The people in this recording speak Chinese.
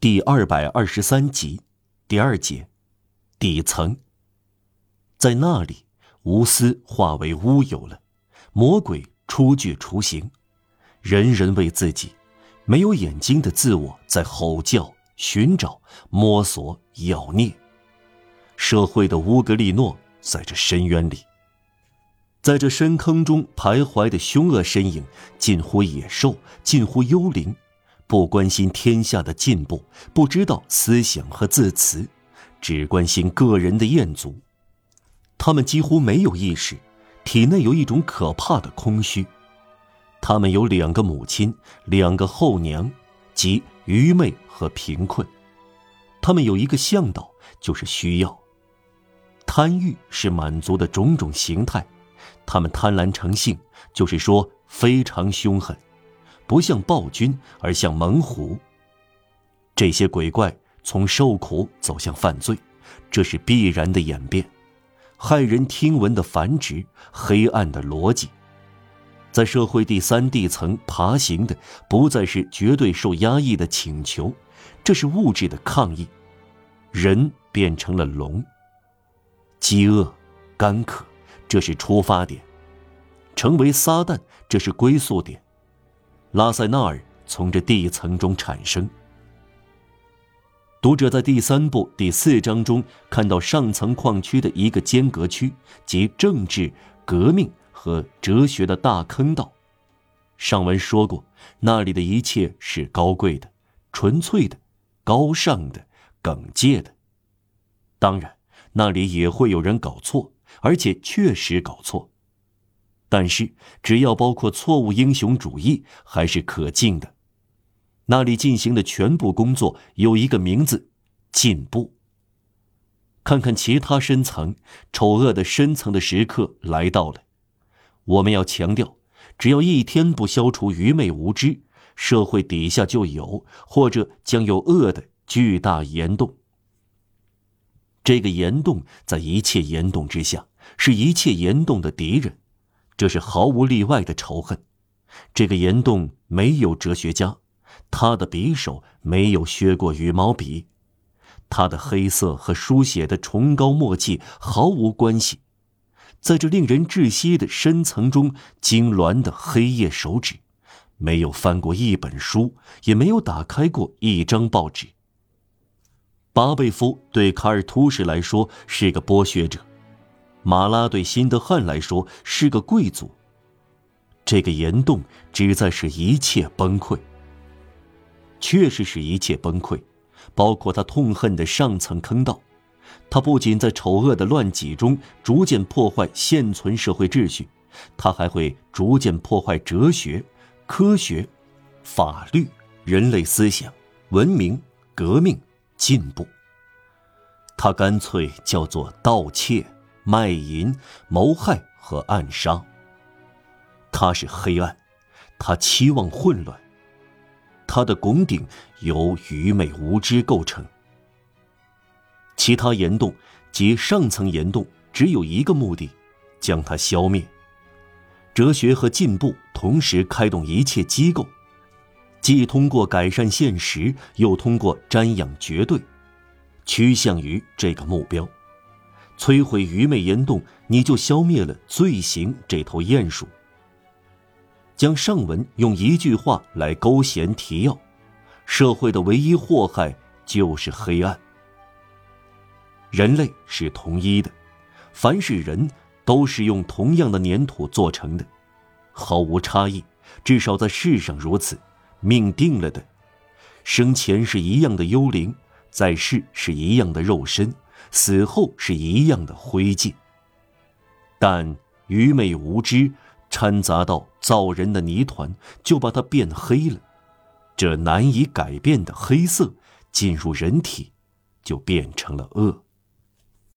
第二百二十三集，第二节，底层。在那里，无私化为乌有了，魔鬼初具雏形，人人为自己没有眼睛的自我在吼叫、寻找、摸索、咬孽。社会的乌格利诺在这深渊里，在这深坑中徘徊的凶恶身影，近乎野兽，近乎幽灵。不关心天下的进步，不知道思想和字词，只关心个人的厌足。他们几乎没有意识，体内有一种可怕的空虚。他们有两个母亲，两个后娘，即愚昧和贫困。他们有一个向导，就是需要。贪欲是满足的种种形态。他们贪婪成性，就是说非常凶狠。不像暴君，而像猛虎。这些鬼怪从受苦走向犯罪，这是必然的演变，骇人听闻的繁殖，黑暗的逻辑。在社会第三地层爬行的，不再是绝对受压抑的请求，这是物质的抗议。人变成了龙。饥饿、干渴，这是出发点；成为撒旦，这是归宿点。拉塞纳尔从这地层中产生。读者在第三部第四章中看到上层矿区的一个间隔区，即政治、革命和哲学的大坑道。上文说过，那里的一切是高贵的、纯粹的、高尚的、耿介的。当然，那里也会有人搞错，而且确实搞错。但是，只要包括错误英雄主义，还是可敬的。那里进行的全部工作有一个名字：进步。看看其他深层，丑恶的深层的时刻来到了。我们要强调，只要一天不消除愚昧无知，社会底下就有或者将有恶的巨大岩洞。这个岩洞在一切岩洞之下，是一切岩洞的敌人。这是毫无例外的仇恨。这个岩洞没有哲学家，他的匕首没有削过羽毛笔，他的黑色和书写的崇高默契毫无关系。在这令人窒息的深层中，痉挛的黑夜手指，没有翻过一本书，也没有打开过一张报纸。巴贝夫对卡尔图什来说是个剥削者。马拉对辛德汉来说是个贵族。这个岩洞旨在使一切崩溃，确实使一切崩溃，包括他痛恨的上层坑道。他不仅在丑恶的乱挤中逐渐破坏现存社会秩序，他还会逐渐破坏哲学、科学、法律、人类思想、文明、革命、进步。他干脆叫做盗窃。卖淫、谋害和暗杀。他是黑暗，他期望混乱。他的拱顶由愚昧无知构成。其他岩洞及上层岩洞只有一个目的：将它消灭。哲学和进步同时开动一切机构，既通过改善现实，又通过瞻仰绝对，趋向于这个目标。摧毁愚昧岩洞，你就消灭了罪行这头鼹鼠。将上文用一句话来勾弦提要：社会的唯一祸害就是黑暗。人类是同一的，凡是人都是用同样的粘土做成的，毫无差异，至少在世上如此，命定了的。生前是一样的幽灵，在世是一样的肉身。死后是一样的灰烬，但愚昧无知掺杂到造人的泥团，就把它变黑了。这难以改变的黑色进入人体，就变成了恶。